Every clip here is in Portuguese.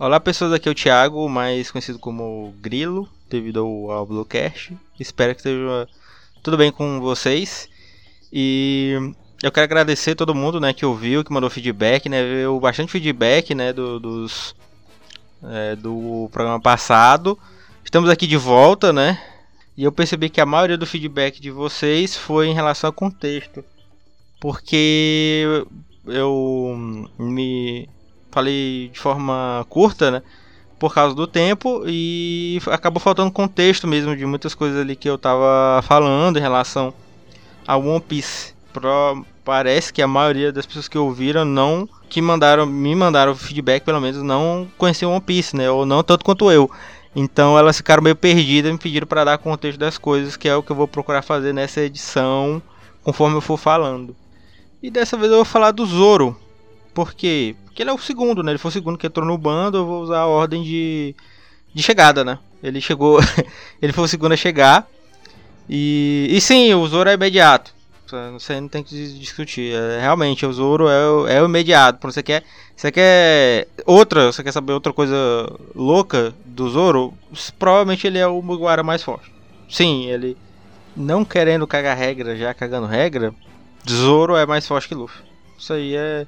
Olá pessoas, aqui é o Thiago, mais conhecido como Grilo, devido ao, ao Bluecast. Espero que esteja tudo bem com vocês. E eu quero agradecer todo mundo né, que ouviu, que mandou feedback, né? Veio bastante feedback né, do, dos, é, do programa passado. Estamos aqui de volta, né? E eu percebi que a maioria do feedback de vocês foi em relação ao contexto. Porque eu me falei de forma curta, né? Por causa do tempo e acabou faltando contexto mesmo de muitas coisas ali que eu tava falando em relação a One Piece. Pro, parece que a maioria das pessoas que ouviram não que mandaram me mandaram feedback pelo menos não conheciam One Piece, né? Ou não tanto quanto eu. Então elas ficaram meio perdidas e me pediram para dar contexto das coisas, que é o que eu vou procurar fazer nessa edição, conforme eu for falando. E dessa vez eu vou falar do Zoro. Por quê? Porque ele é o segundo, né? Ele foi o segundo que entrou no bando, eu vou usar a ordem de, de chegada, né? Ele chegou. ele foi o segundo a chegar. E, e sim, o Zoro é imediato. Você não tem que discutir. É, realmente, o Zoro é, o, é o imediato. Você quer, você quer outra, você quer saber outra coisa louca do Zoro? Provavelmente ele é o Mugiwara mais forte. Sim, ele não querendo cagar regra, já cagando regra, Zoro é mais forte que Luffy. Isso aí é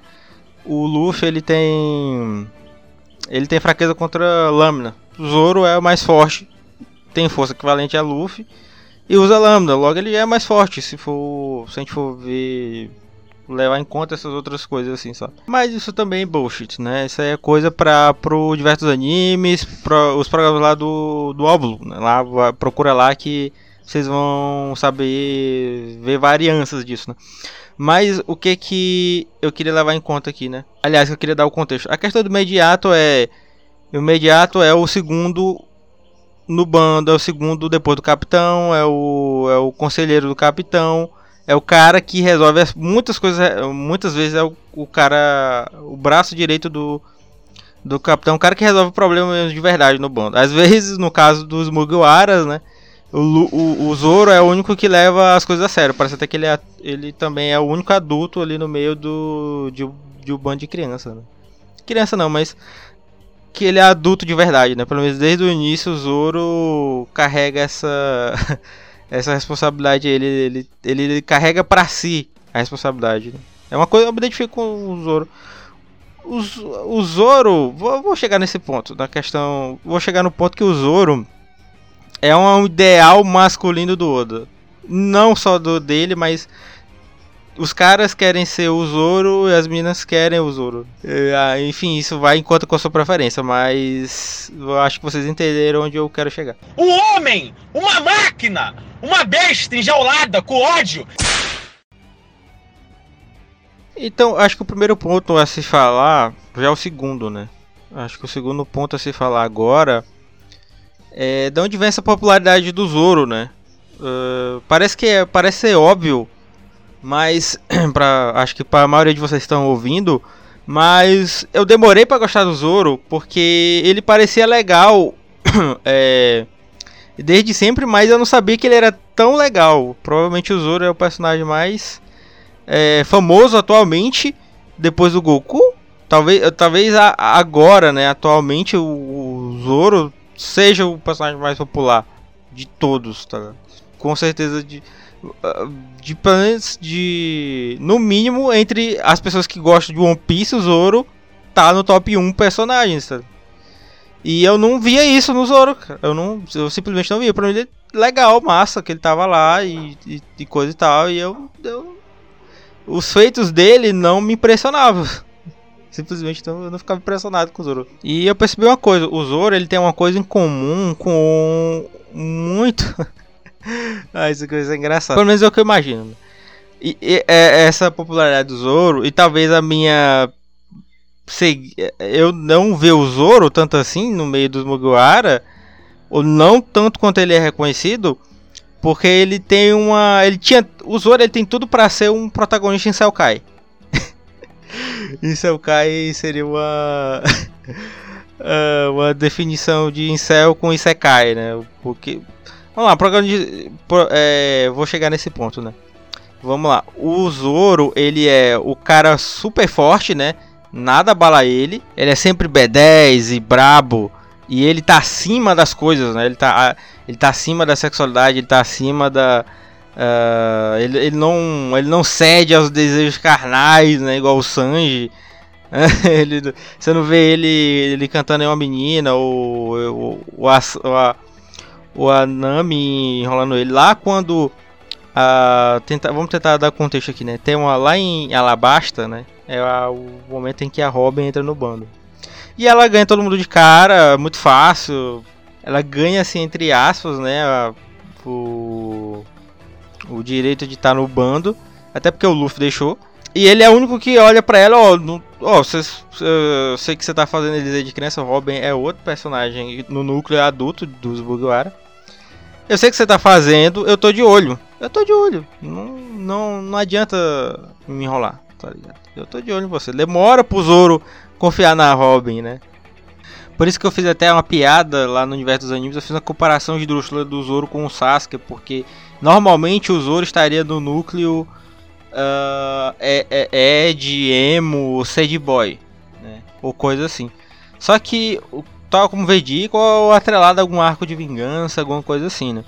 o Luffy ele tem ele tem fraqueza contra lâmina. O Zoro é o mais forte, tem força equivalente a Luffy e usa lâmina. Logo ele é mais forte se for se a gente for ver levar em conta essas outras coisas assim, sabe? Mas isso também é bullshit, né? Isso aí é coisa para pro diversos animes, pro, os programas lá do do Óvulo, né? lá procura lá que vocês vão saber ver varianças disso, né? Mas o que que eu queria levar em conta aqui, né? Aliás, eu queria dar o contexto. A questão do imediato é o imediato é o segundo no bando, é o segundo depois do capitão, é o é o conselheiro do capitão, é o cara que resolve muitas coisas, muitas vezes é o, o cara, o braço direito do do capitão, o cara que resolve problemas de verdade no bando. Às vezes, no caso dos Mugiwaras, né? O, o, o, Zoro é o único que leva as coisas a sério. Parece até que ele, é, ele também é o único adulto ali no meio do, de, de um bando de criança. Né? Criança não, mas que ele é adulto de verdade, né? Pelo menos desde o início o Zoro carrega essa essa responsabilidade. Ele, ele, ele, ele carrega para si a responsabilidade. Né? É uma coisa eu me identifico com o Zoro. O, o Zoro, vou, vou chegar nesse ponto, na questão, vou chegar no ponto que o Zoro é um ideal masculino do Oda. Não só do dele, mas os caras querem ser o Zoro e as meninas querem o Zoro. É, enfim, isso vai em conta com a sua preferência, mas eu acho que vocês entenderam onde eu quero chegar. Um homem, uma máquina, uma besta enjaulada com ódio. Então, acho que o primeiro ponto a se falar já é o segundo, né? Acho que o segundo ponto a se falar agora é, de onde vem essa popularidade do Zoro, né? Uh, parece que é, parece ser óbvio, mas pra, acho que para a maioria de vocês estão ouvindo, mas eu demorei para gostar do Zoro porque ele parecia legal é, desde sempre, mas eu não sabia que ele era tão legal. Provavelmente o Zoro é o personagem mais é, famoso atualmente depois do Goku. Talvez, talvez agora, né? Atualmente o, o Zoro seja o personagem mais popular de todos, tá? Com certeza de de de no mínimo entre as pessoas que gostam de One Piece, o Zoro tá no top 1 personagens, tá? E eu não via isso no Zoro. Eu não, eu simplesmente não via. Pra mim é legal, massa que ele tava lá e, e, e coisa e tal, e eu, eu os feitos dele não me impressionavam. Simplesmente então, eu não ficava impressionado com o Zoro. E eu percebi uma coisa, o Zoro ele tem uma coisa em comum com muito. ah, isso coisa é engraçado. Pelo menos é o que eu imagino. E, e é, essa popularidade do Zoro e talvez a minha eu não ver o Zoro tanto assim no meio dos Mugiwara, ou não tanto quanto ele é reconhecido, porque ele tem uma, ele tinha, o Zoro ele tem tudo para ser um protagonista em Selkai. Isekai seria uma. uh, uma definição de incel com Isekai, né? Porque. Vamos lá, programa de. É, vou chegar nesse ponto, né? Vamos lá. O Zoro, ele é o cara super forte, né? nada abala ele. Ele é sempre B10 e brabo. E ele tá acima das coisas, né? Ele tá, ele tá acima da sexualidade, ele tá acima da. Uh, ele, ele, não, ele não cede aos desejos carnais, né? Igual o Sanji. ele, você não vê ele, ele cantando em uma menina ou, ou, ou, a, a, a Nami enrolando ele. Lá quando. Uh, tenta, vamos tentar dar contexto aqui, né? Tem uma lá em Alabasta, né? É a, o momento em que a Robin entra no bando. E ela ganha todo mundo de cara, muito fácil. Ela ganha, assim, entre aspas, né? A, o, o direito de estar no bando. Até porque o Luffy deixou. E ele é o único que olha pra ela, ó, no, ó, eu sei que você tá fazendo ele de criança, o Robin é outro personagem no núcleo adulto dos Mugiwara. Eu sei que você tá fazendo, eu tô de olho. Eu tô de olho. Não, não, não adianta me enrolar, tá ligado? Eu tô de olho em você. Demora pro Zoro confiar na Robin, né? Por isso que eu fiz até uma piada lá no universo dos animes. Eu fiz uma comparação de Drusilla do Zoro com o Sasuke, porque normalmente o Zoro estaria no núcleo uh, é, é, Ed, Emo, Sad Boy, né? ou coisa assim. Só que, tal como Vegeta, ou atrelado a algum arco de vingança, alguma coisa assim, né?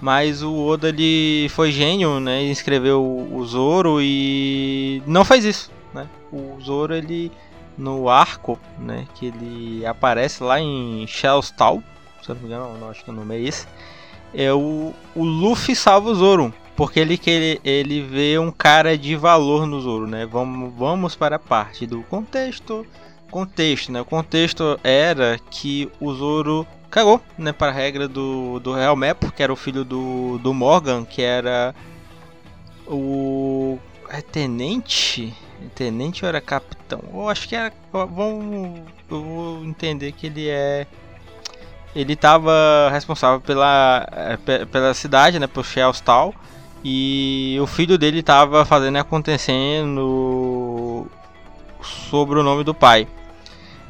Mas o Oda ele foi gênio, né? Ele escreveu o Zoro e não faz isso, né? O Zoro ele no arco, né, que ele aparece lá em Shellstal, se eu não me engano, não, acho que o nome é esse. É o, o Luffy salva o Zoro, porque ele ele, ele vê um cara de valor no Zoro, né? Vamos vamos para a parte do contexto. Contexto, né? O contexto era que o Zoro cagou, né, para a regra do, do Real Map, que era o filho do, do Morgan, que era o é tenente, tenente ou era capitão? Eu acho que era, vamos, eu vou entender que ele é ele estava responsável pela, é, pela cidade, né, por Shellstal, e o filho dele estava fazendo acontecendo sobre o nome do pai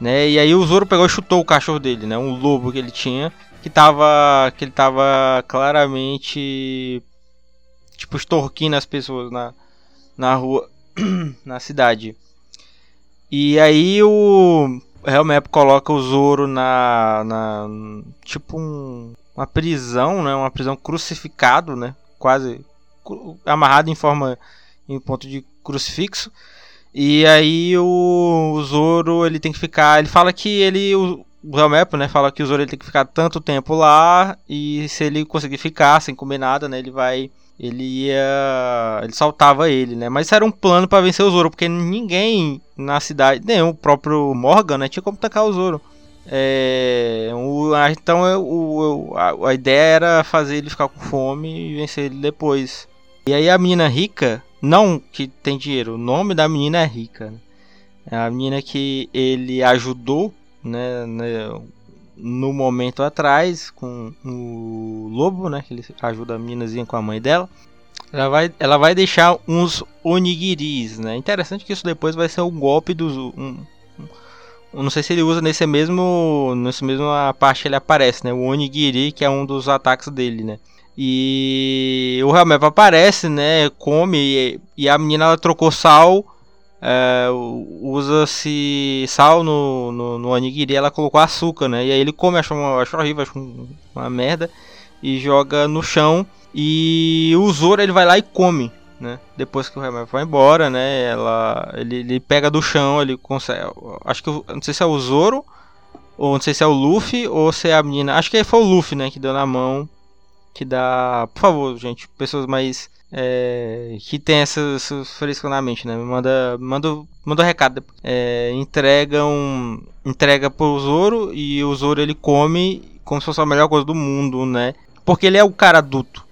né? E aí o Zoro pegou e chutou o cachorro dele, né? Um lobo que ele tinha, que tava que ele tava claramente tipo extorquindo as pessoas na na rua, na cidade. E aí o Helmap coloca o Zoro na, na tipo um, uma prisão, né? Uma prisão crucificado, né? Quase amarrado em forma em ponto de crucifixo. E aí o, o Zoro, ele tem que ficar, ele fala que ele o, o Helmap, né, fala que o Zoro ele tem que ficar tanto tempo lá e se ele conseguir ficar sem comer nada, né, ele vai ele ia ele saltava ele, né? Mas era um plano para vencer o Zoro, porque ninguém na cidade, nem o próprio Morgan, né, tinha como atacar o Zoro. É, o, então é, o, a, a, ideia era fazer ele ficar com fome e vencer ele depois. E aí a mina rica, não que tem dinheiro, o nome da menina é rica. Né? É a menina que ele ajudou, né, né, no momento atrás com o lobo, né, que ele ajuda a meninazinha com a mãe dela. Ela vai, ela vai deixar uns onigiris, né? Interessante que isso depois vai ser um golpe dos um, um, não sei se ele usa nesse mesmo nesse mesmo parte ele aparece, né? O onigiri que é um dos ataques dele, né? E o Helmep aparece, né? Come e, e a menina ela trocou sal. É, Usa-se sal no, no, no onigiri ela colocou açúcar, né? E aí ele come, acha, uma, acha horrível, uma merda. E joga no chão. E o Zoro ele vai lá e come, né? Depois que o Helmep vai embora, né? Ela, ele, ele pega do chão, ele consegue. Acho que não sei se é o Zoro. Ou não sei se é o Luffy ou se é a menina. Acho que foi o Luffy, né? Que deu na mão que dá. Por favor, gente, pessoas mais. É, que tem essas frescas na mente, né? Manda, manda, manda um recado. É, entrega um, entrega pro Zoro e o Zoro ele come como se fosse a melhor coisa do mundo, né? Porque ele é o cara adulto.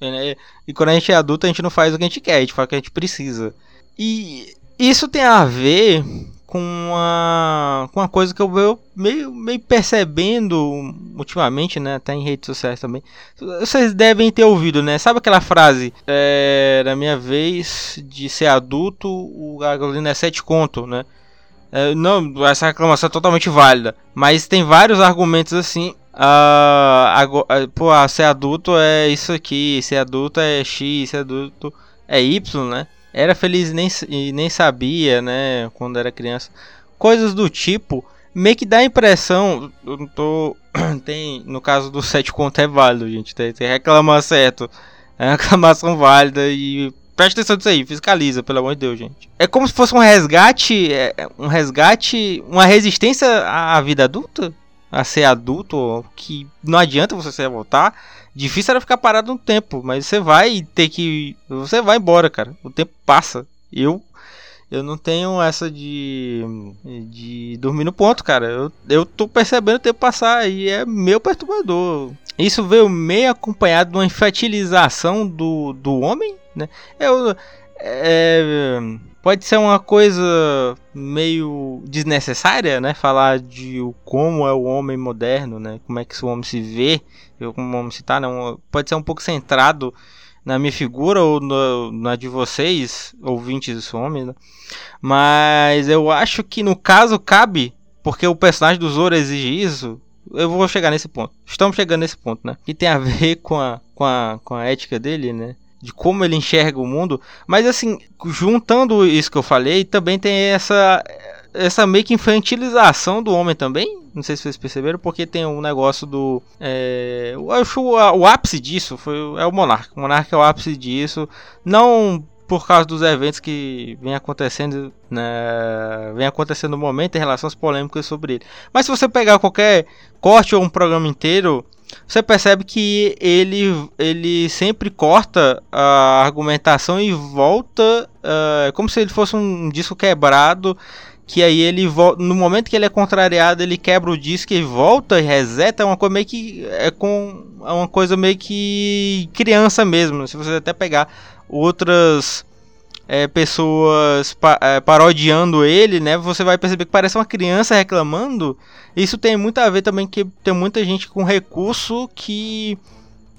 Né? E quando a gente é adulto, a gente não faz o que a gente quer, a gente faz o que a gente precisa. E isso tem a ver com uma, com uma coisa que eu venho meio, meio percebendo ultimamente, né? Até em redes sociais também. Vocês devem ter ouvido, né? Sabe aquela frase? É, na minha vez de ser adulto, o gasolina é 7 conto, né? É, não, essa reclamação é totalmente válida. Mas tem vários argumentos assim. Uh, agora, pô, ah, ser adulto é isso aqui, ser adulto é X, ser adulto é Y, né? Era feliz nem, e nem sabia, né, quando era criança. Coisas do tipo, meio que dá a impressão, eu não tô, tem, no caso do 7 conto é válido, gente, tem, tem reclamar certo, é uma reclamação válida e preste atenção nisso aí, fiscaliza, pelo amor de Deus, gente. É como se fosse um resgate, é, um resgate, uma resistência à vida adulta, a ser adulto, que não adianta você voltar. Difícil era ficar parado um tempo, mas você vai ter que. Você vai embora, cara. O tempo passa. Eu. Eu não tenho essa de. de dormir no ponto, cara. Eu, eu tô percebendo o tempo passar e é meio perturbador. Isso veio meio acompanhado de uma infantilização do, do homem, né? Eu. É, pode ser uma coisa meio desnecessária, né? Falar de como é o homem moderno, né? Como é que o homem se vê, como o homem se tá, não. Pode ser um pouco centrado na minha figura ou no, na de vocês, ouvintes homens, né? Mas eu acho que no caso cabe, porque o personagem do Zoro exige isso. Eu vou chegar nesse ponto. Estamos chegando nesse ponto, né? Que tem a ver com a, com a, com a ética dele, né? De como ele enxerga o mundo. Mas assim, juntando isso que eu falei, também tem essa essa meio que infantilização do homem também. Não sei se vocês perceberam, porque tem um negócio do. É, eu acho o, o ápice disso foi, é o Monarca. O Monarca é o ápice disso. Não por causa dos eventos que vem acontecendo, né, vem acontecendo no momento em relação às polêmicas sobre ele. Mas se você pegar qualquer corte ou um programa inteiro, você percebe que ele, ele sempre corta a argumentação e volta uh, como se ele fosse um disco quebrado. Que aí ele no momento que ele é contrariado, ele quebra o disco e volta e reseta. É uma coisa meio que. É com. É uma coisa meio que criança mesmo. Se você até pegar outras é, pessoas pa é, parodiando ele, né? Você vai perceber que parece uma criança reclamando. Isso tem muito a ver também que tem muita gente com recurso que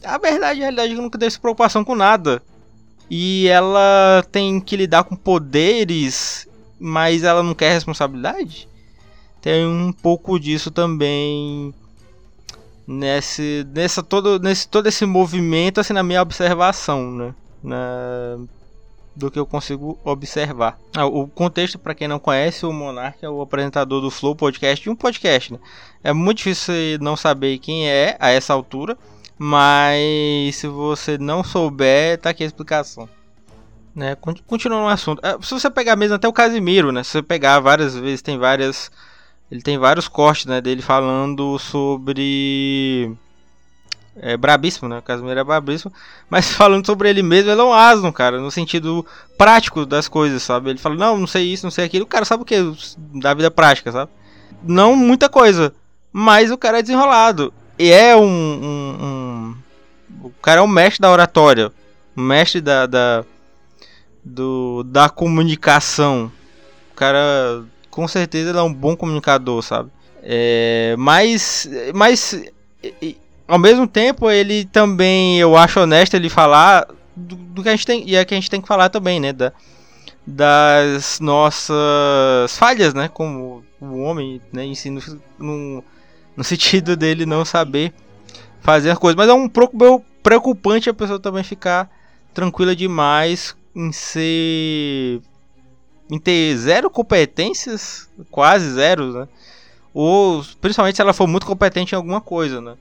a verdade, a realidade é nunca teve preocupação com nada. E ela tem que lidar com poderes, mas ela não quer responsabilidade. Tem um pouco disso também nesse nessa todo nesse todo esse movimento assim na minha observação, né? Na, do que eu consigo observar. Ah, o contexto, para quem não conhece, o Monark é o apresentador do Flow Podcast e um podcast. Né? É muito difícil não saber quem é a essa altura, mas se você não souber, tá aqui a explicação. Né? Continuando no assunto. É, se você pegar mesmo até o Casimiro, né? Se você pegar várias vezes, tem várias. Ele tem vários cortes né, dele falando sobre é brabíssimo, né? O Casimiro é brabíssimo. Mas falando sobre ele mesmo, ele é um asno, cara, no sentido prático das coisas, sabe? Ele fala, não, não sei isso, não sei aquilo. O cara sabe o que? Da vida prática, sabe? Não muita coisa, mas o cara é desenrolado. E é um. um, um... o cara é um mestre da oratória, um mestre da, da, do, da comunicação. O cara, com certeza, ele é um bom comunicador, sabe? É, mas, mas ao mesmo tempo, ele também, eu acho honesto ele falar do, do, que a gente tem, e é que a gente tem que falar também, né, da, das nossas falhas, né, como o homem, né, em si, no, no, no sentido dele não saber fazer as coisas, mas é um pouco preocupante a pessoa também ficar tranquila demais em ser em ter zero competências, quase zero, né? Ou principalmente se ela for muito competente em alguma coisa, né?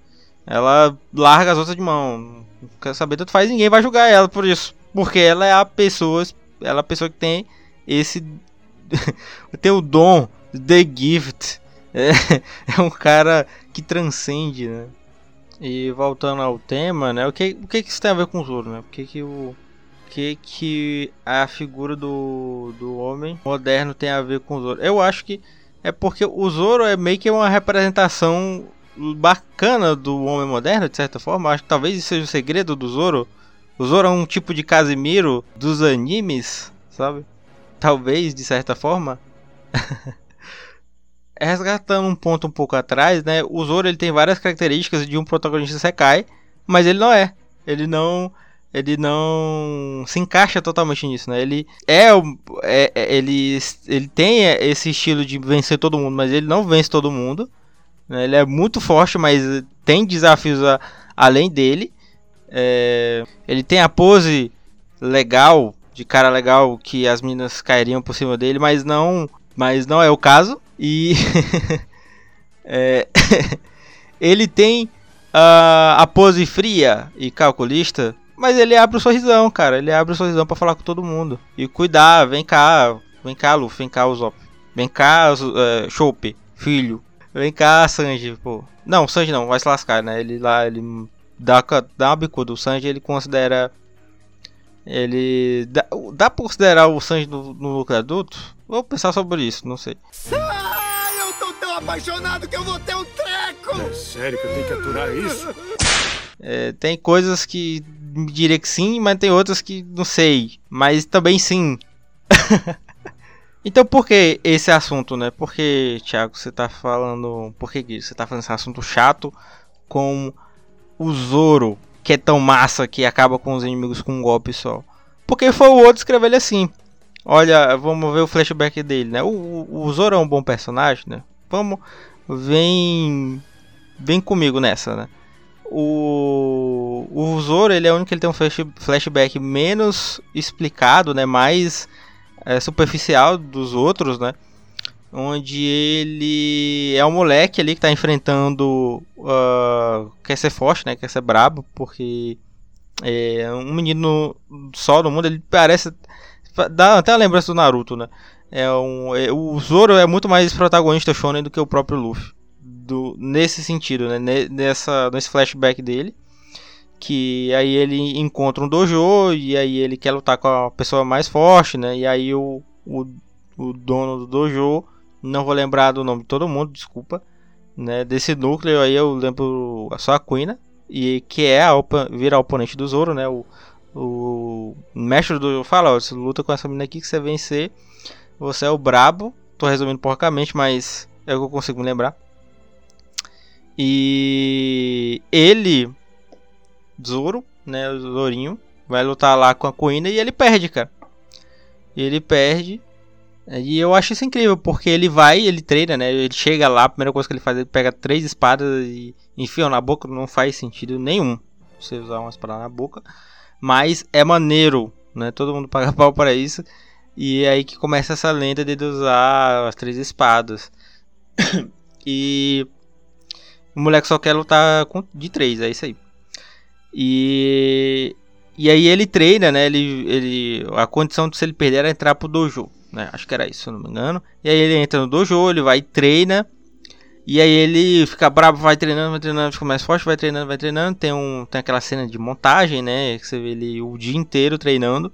Ela larga as outras de mão. Não quer saber tanto faz, ninguém vai julgar ela por isso. Porque ela é a pessoa, ela é a pessoa que tem esse tem o dom, the gift. É, é um cara que transcende, né? E voltando ao tema, né? O que, o que, que isso tem a ver com o Zoro, né? O que que o que que a figura do, do homem moderno tem a ver com o Zoro? Eu acho que é porque o Zoro é meio que uma representação bacana do homem moderno, de certa forma. Acho que talvez isso seja o segredo do Zoro. O Zoro é um tipo de Casimiro dos animes, sabe? Talvez, de certa forma. Resgatando um ponto um pouco atrás, né? O Zoro ele tem várias características de um protagonista Sekai, mas ele não é. Ele não ele não se encaixa totalmente nisso, né? Ele é, é, é ele ele tem esse estilo de vencer todo mundo, mas ele não vence todo mundo. Né? Ele é muito forte, mas tem desafios a, além dele. É, ele tem a pose legal de cara legal que as meninas cairiam por cima dele, mas não, mas não é o caso. E é, ele tem uh, a pose fria e calculista, mas ele abre o sorrisão, cara. Ele abre o sorrisão para falar com todo mundo e cuidar. Vem cá, vem cá, Luffy, vem cá, Usopp, vem cá, uh, Chope, filho, vem cá, Sanji, pô. Não, Sanji não, vai se lascar, né? Ele lá, ele dá, dá uma bicuda. O Sanji ele considera ele. Dá, dá pra considerar o Sanji no, no lucro adulto? Vou pensar sobre isso, não sei. Ah, eu tô tão apaixonado que eu vou ter um treco! É sério que eu tenho que aturar isso? É, tem coisas que me diria que sim, mas tem outras que não sei. Mas também sim. então por que esse assunto, né? Porque, Thiago, você tá falando. Por que você tá falando esse assunto chato com o Zoro? que é tão massa que acaba com os inimigos com um golpe só. Porque foi o outro escrever ele assim. Olha, vamos ver o flashback dele, né? O, o Zoro é um bom personagem, né? Vamos, vem, vem comigo nessa, né? O, o Zoro, ele é o único que tem um flash, flashback menos explicado, né? Mais é, superficial dos outros, né? onde ele é um moleque ali que está enfrentando uh, quer ser forte, né? Quer ser brabo, porque é um menino só no mundo. Ele parece dá até a lembrança do Naruto, né? É um, é, o Zoro é muito mais protagonista shonen do que o próprio Luffy, do, nesse sentido, né? Nessa, nesse flashback dele, que aí ele encontra um dojo e aí ele quer lutar com a pessoa mais forte, né? E aí o, o, o dono do dojo não vou lembrar do nome de todo mundo, desculpa. Né, desse núcleo aí eu lembro só a Quina. E que é a vira a oponente do Zoro, né? O, o mestre do fala, ó, você luta com essa menina aqui que você vencer. Você é o brabo. Tô resumindo porcamente, mas é o que eu consigo me lembrar. E ele, Zoro, né? O Zorinho, vai lutar lá com a Kuina e ele perde, cara. Ele perde e eu acho isso incrível, porque ele vai, ele treina, né? Ele chega lá, a primeira coisa que ele faz, ele pega três espadas e enfia na boca, não faz sentido nenhum você usar uma espada na boca. Mas é maneiro, né? Todo mundo paga pau para isso. E é aí que começa essa lenda de usar as três espadas. e o moleque só quer lutar de três, é isso aí. E, e aí ele treina, né? Ele, ele, a condição de se ele perder era entrar pro dojo né? Acho que era isso, se não me engano. E aí ele entra no dojo, ele vai e treina. E aí ele fica bravo, vai treinando, vai treinando, fica mais forte, vai treinando, vai treinando. Tem, um, tem aquela cena de montagem, né? Que você vê ele o dia inteiro treinando.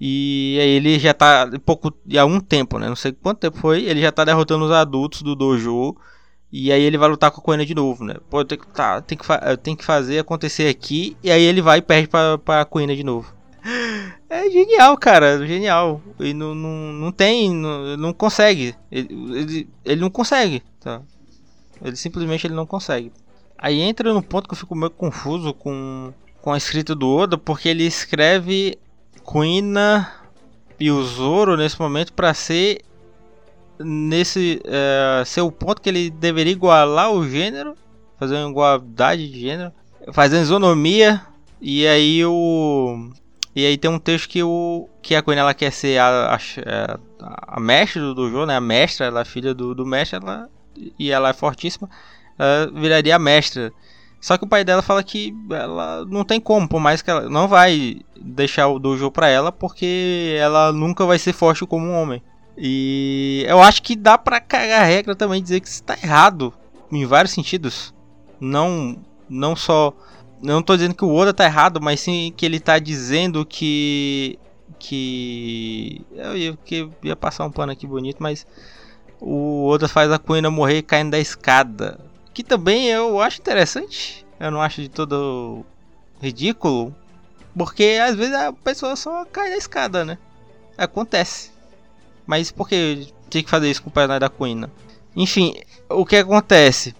E aí ele já tá pouco há um tempo, né? Não sei quanto tempo foi, ele já tá derrotando os adultos do dojo. E aí ele vai lutar com a Coena de novo, né? Pô, tem que, tá, tem que, tem que fazer acontecer aqui. E aí ele vai e perde pra, pra Coena de novo. É genial, cara, genial. E não, não, não tem, não, não consegue. Ele, ele, ele não consegue, tá? Ele simplesmente ele não consegue. Aí entra no ponto que eu fico meio confuso com, com a escrita do Oda, porque ele escreve Kuina e o Zoro nesse momento para ser nesse é, ponto que ele deveria igualar o gênero, fazer uma igualdade de gênero, fazer isonomia e aí o e aí tem um texto que, o, que a Queen ela quer ser a, a, a, mestre do dojo, né? A mestra, ela é filha do, do mestre, ela, e ela é fortíssima, ela viraria a mestra. Só que o pai dela fala que ela não tem como, por mais que ela não vai deixar o dojo pra ela, porque ela nunca vai ser forte como um homem. E eu acho que dá pra cagar a regra também dizer que isso tá errado em vários sentidos. Não, não só não estou dizendo que o Oda tá errado, mas sim que ele tá dizendo que. Que. Eu ia, que ia passar um pano aqui bonito, mas. O Oda faz a Kuina morrer caindo da escada. Que também eu acho interessante. Eu não acho de todo ridículo. Porque às vezes a pessoa só cai da escada, né? Acontece. Mas por que tinha que fazer isso com o personagem da Kuina? Enfim, o que acontece?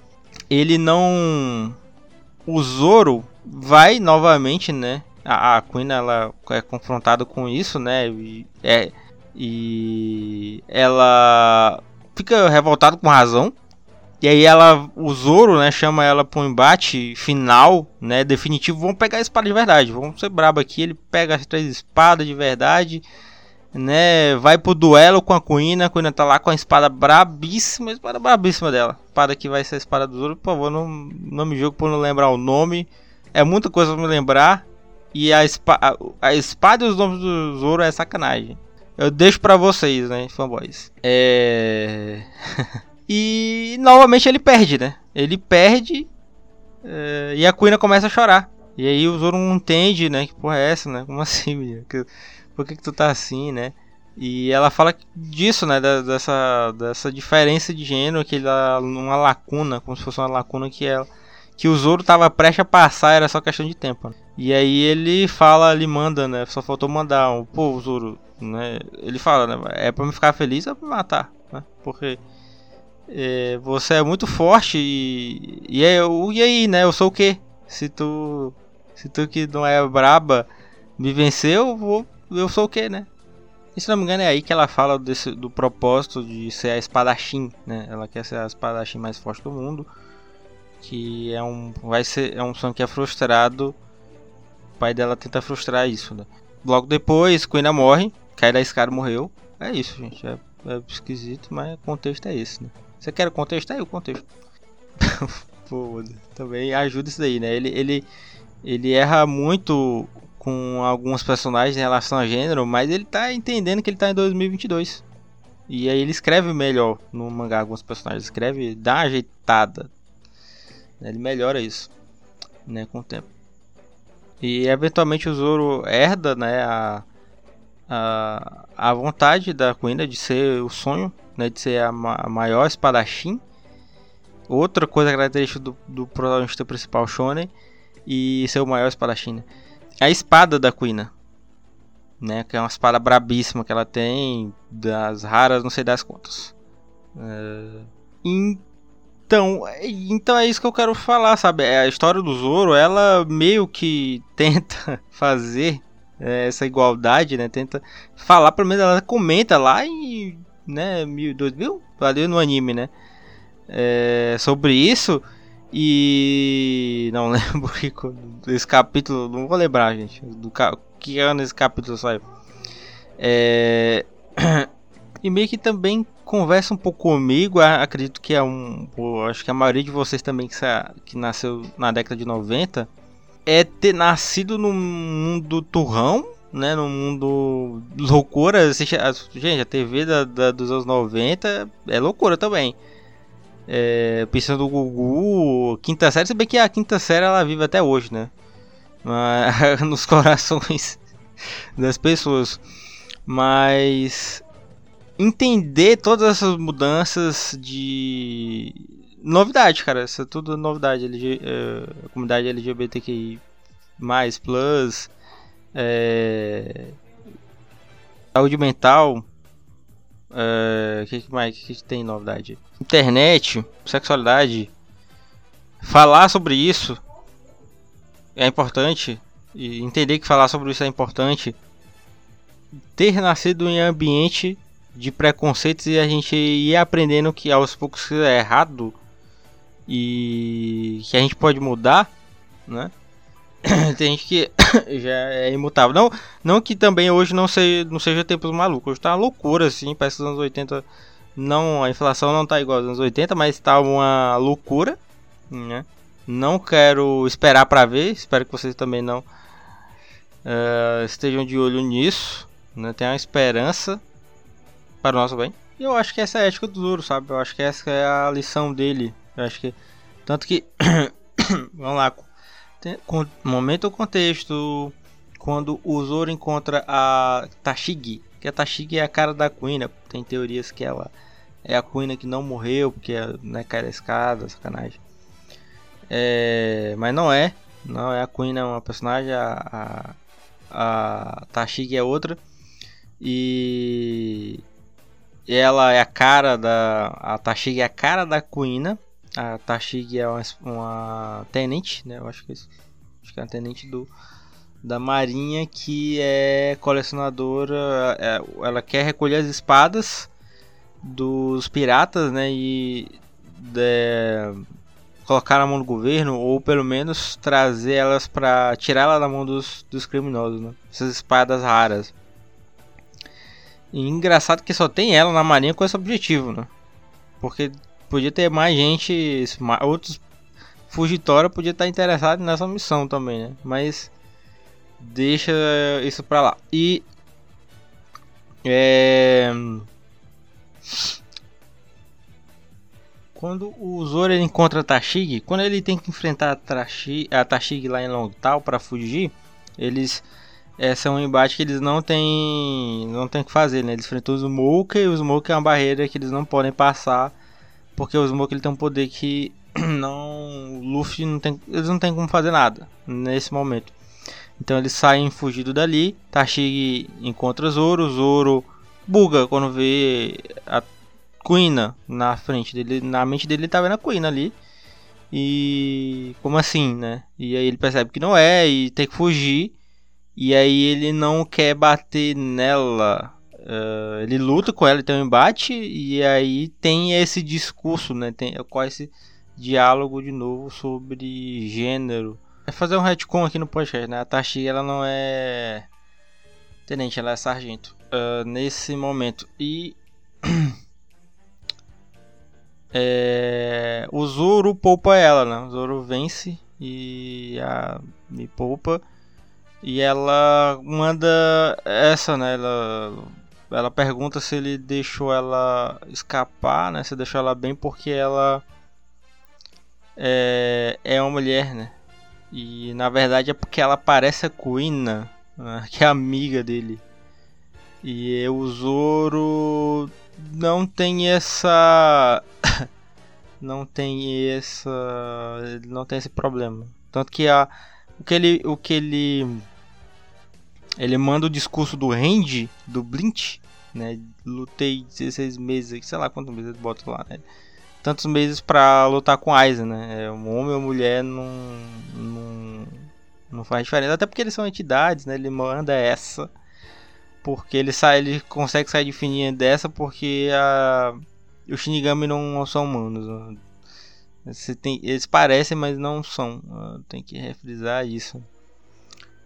Ele não. O Zoro vai novamente, né? A, a Queen ela é confrontada com isso, né? E, é, e ela fica revoltada com razão, E aí ela, o Zoro, né, chama ela para um embate final, né, definitivo. Vamos pegar a espada de verdade, vamos ser brabo aqui. Ele pega as três espadas de verdade, né, vai pro duelo com a Kuina. A Kuina tá lá com a espada brabíssima, a espada brabíssima dela. Espada que vai ser a espada do Zoro, por favor, não, não me jogo por não lembrar o nome. É muita coisa pra me lembrar. E a, espa a, a espada e os nomes do Zoro é sacanagem. Eu deixo pra vocês, né, fanboys. É. e novamente ele perde, né? Ele perde. É... e a Kuina começa a chorar. E aí o Zoro não entende, né? Que porra é essa, né? Como assim, menina? Por que, que tu tá assim, né? E ela fala disso, né? Dessa, dessa diferença de gênero, que ele uma lacuna, como se fosse uma lacuna que ela. Que o Zoro tava prestes a passar, era só questão de tempo. Né? E aí ele fala, ele manda, né? Só faltou mandar um, pô, Zoro, né? Ele fala, né? É pra me ficar feliz ou pra me matar, né? Porque é, você é muito forte e, e, é, e aí, né? Eu sou o quê? Se tu, se tu que não é braba me venceu, eu, vou, eu sou o quê, né? E se não me engano é aí que ela fala desse, do propósito de ser a espadachim, né? Ela quer ser a espadachim mais forte do mundo, que é um vai ser é um sonho que é frustrado. O pai dela tenta frustrar isso, né? Logo depois, Quina morre Cai da escada morreu. É isso, gente. É, é esquisito, mas o contexto é esse, né? Você quer o contexto? Tá aí o contexto. Pô, também ajuda isso daí, né? Ele, ele, ele erra muito com alguns personagens em relação a gênero, mas ele tá entendendo que ele tá em 2022. E aí ele escreve melhor no mangá alguns personagens. Escreve, dá uma ajeitada. Ele melhora isso, né, com o tempo. E eventualmente o Zoro herda, né, a, a, a vontade da Kuina de ser o sonho, né, de ser a, ma a maior espadachim. Outra coisa característica do, do protagonista principal, Shonen, e ser o maior espadachim. Né? A espada da Kuina, né, que é uma espada brabíssima que ela tem, das raras, não sei das quantas. É... Então, então é isso que eu quero falar, sabe? É, a história do Zoro, ela meio que tenta fazer é, essa igualdade, né? Tenta falar, pelo menos ela comenta lá em né, 2000, ali no anime, né? É, sobre isso. E não lembro desse capítulo, não vou lembrar, gente, do que ano esse capítulo saiu. É, e meio que também conversa um pouco comigo, acredito que é um, acho que a maioria de vocês também que, que nasceu na década de 90 é ter nascido num mundo turrão, né? Num mundo loucura. Gente, a TV da, da, dos anos 90 é loucura também. É, pensando no Gugu, quinta série, se bem que a quinta série ela vive até hoje, né? Mas, nos corações das pessoas. Mas entender todas essas mudanças de novidade, cara. Isso é tudo novidade. LG, é, comunidade LGBTQI, mais, plus, é, saúde mental. O é, que, mais que, que tem novidade? Internet, sexualidade. Falar sobre isso é importante. E entender que falar sobre isso é importante. Ter nascido em ambiente de preconceitos e a gente ir aprendendo que aos poucos é errado e que a gente pode mudar, né? Tem gente que já é imutável. Não, não que também hoje não seja, não seja tempos malucos. Hoje tá uma loucura, assim. Parece que os anos 80. Não, a inflação não tá igual aos anos 80, mas tá uma loucura. Né? Não quero esperar para ver. Espero que vocês também não uh, estejam de olho nisso. Né? Tenham esperança para o nosso bem. E eu acho que essa é a ética do Zoro, sabe? Eu acho que essa é a lição dele eu acho que. Tanto que. vamos lá. Momento ou contexto. Quando o Zoro encontra a Tashigi. Que a Tashigi é a cara da Queen. Tem teorias que ela é a Queen que não morreu. Porque né, cai da escada, sacanagem. É, mas não é. Não é a Queen, é uma personagem. A, a, a Tashigi é outra. E ela é a cara da. A Tashigi é a cara da Kuina. A Tashig é uma, uma, tenente, né? Eu acho que, é acho que é uma tenente do, da marinha que é colecionadora. É, ela quer recolher as espadas dos piratas, né? E é, colocar na mão do governo ou pelo menos trazer elas para tirar ela da mão dos, dos criminosos, né? Essas espadas raras. E engraçado que só tem ela na marinha com esse objetivo, né? Porque podia ter mais gente, outros Fugitória podia estar interessado nessa missão também, né? Mas deixa isso pra lá. E é... Quando o Zoro encontra Tashig, quando ele tem que enfrentar a Tashig, a Tashig lá em Longtal para fugir, eles essa é um embate que eles não têm não tem que fazer, né? Eles enfrentam o Smoke e o Smoke é uma barreira que eles não podem passar porque o Smoke ele tem um poder que não Luffy não tem eles não tem como fazer nada nesse momento. Então eles saem fugindo dali, Tashig encontra Zoro, Zoro buga quando vê a Queen na frente dele, na mente dele ele tá vendo a Queen ali. E como assim, né? E aí ele percebe que não é e tem que fugir. E aí ele não quer bater nela. Uh, ele luta com ela, tem um embate e aí tem esse discurso, né? Tem qual esse diálogo de novo sobre gênero. É fazer um retcon aqui no podcast, né? A Tashi ela não é tenente, ela é sargento uh, nesse momento e É, o Zoro poupa ela, né? O Zoro vence e a, me poupa. E ela manda essa, né? Ela, ela pergunta se ele deixou ela escapar, né? Se deixou ela bem porque ela é, é uma mulher, né? E na verdade é porque ela parece a Kuina, né? que é amiga dele. E o Zoro não tem essa não tem essa não tem esse problema tanto que a o que ele o que ele ele manda o discurso do Randy do Blint né lutei 16 meses sei lá quantos meses bota lá né tantos meses para lutar com Aizen né é, um homem ou mulher não, não não faz diferença até porque eles são entidades né ele manda essa porque ele sai, ele consegue sair de fininha dessa porque a, os Shinigami não são humanos. Você tem, eles parecem, mas não são. Tem que refrisar isso.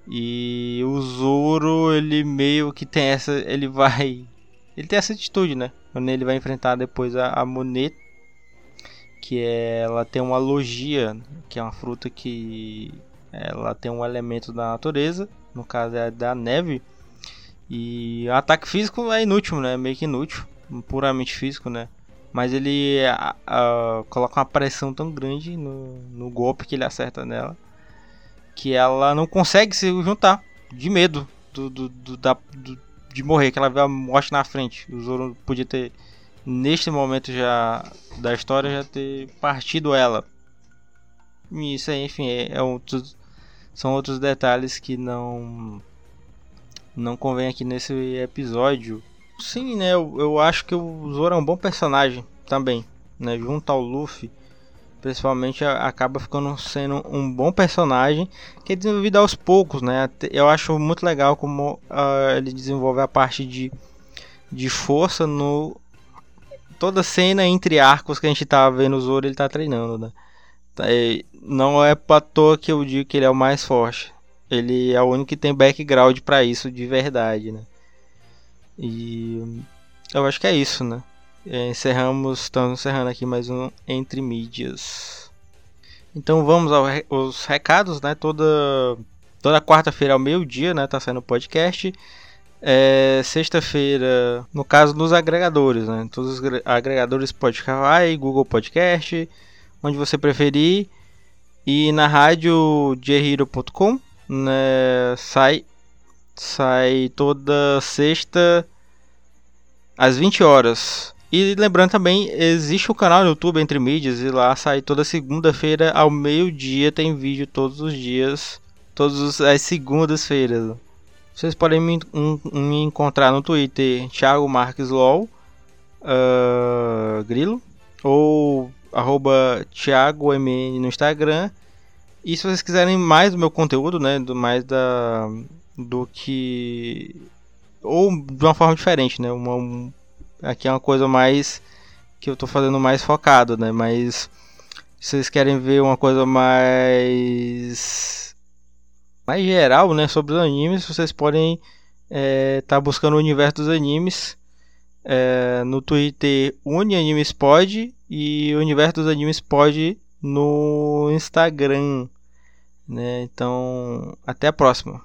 E o Zoro, ele meio que tem essa, ele vai, ele tem essa atitude, né? Quando ele vai enfrentar depois a, a Moneta, que é, ela tem uma logia, que é uma fruta que ela tem um elemento da natureza, no caso é da neve e ataque físico é inútil, né? Meio que inútil, puramente físico, né? Mas ele coloca uma pressão tão grande no, no golpe que ele acerta nela que ela não consegue se juntar de medo do, do, do, da, do, de morrer, que ela vê a morte na frente. O Zoro podia ter, neste momento já da história, já ter partido ela. Isso aí, enfim, é, é são outros detalhes que não não convém aqui nesse episódio. Sim, né? Eu, eu acho que o Zoro é um bom personagem também, né? Junto ao Luffy, principalmente acaba ficando sendo um bom personagem que é desenvolvido aos poucos, né? Eu acho muito legal como uh, ele desenvolve a parte de, de força no toda cena entre arcos que a gente tá vendo o Zoro ele tá treinando, né? É, não é pra toa que eu digo que ele é o mais forte ele é o único que tem background para isso de verdade, né? E eu acho que é isso, né? É, encerramos, estamos encerrando aqui mais um Entre Mídias. Então vamos aos recados, né? Toda, toda quarta-feira ao meio-dia, né? Tá saindo o podcast. É, Sexta-feira, no caso dos agregadores, né? Todos os agregadores Spotify, Google Podcast, onde você preferir. E na rádio jhero.com né, sai sai toda sexta às 20 horas. E lembrando também, existe o canal no YouTube Entre Mídias e lá sai toda segunda-feira ao meio-dia, tem vídeo todos os dias, todas as segundas-feiras. Vocês podem me, um, me, encontrar no Twitter, Thiago Marques LOL, uh, Grilo, ou arroba Thiago MN no Instagram e se vocês quiserem mais do meu conteúdo, né, do mais da do que ou de uma forma diferente, né, uma um, aqui é uma coisa mais que eu tô fazendo mais focado, né? Mas se vocês querem ver uma coisa mais mais geral, né, sobre os animes, vocês podem estar é, tá buscando o universo dos animes é, no Twitter UniAnimesPod e o universo dos animes pod no Instagram, né? Então, até a próxima.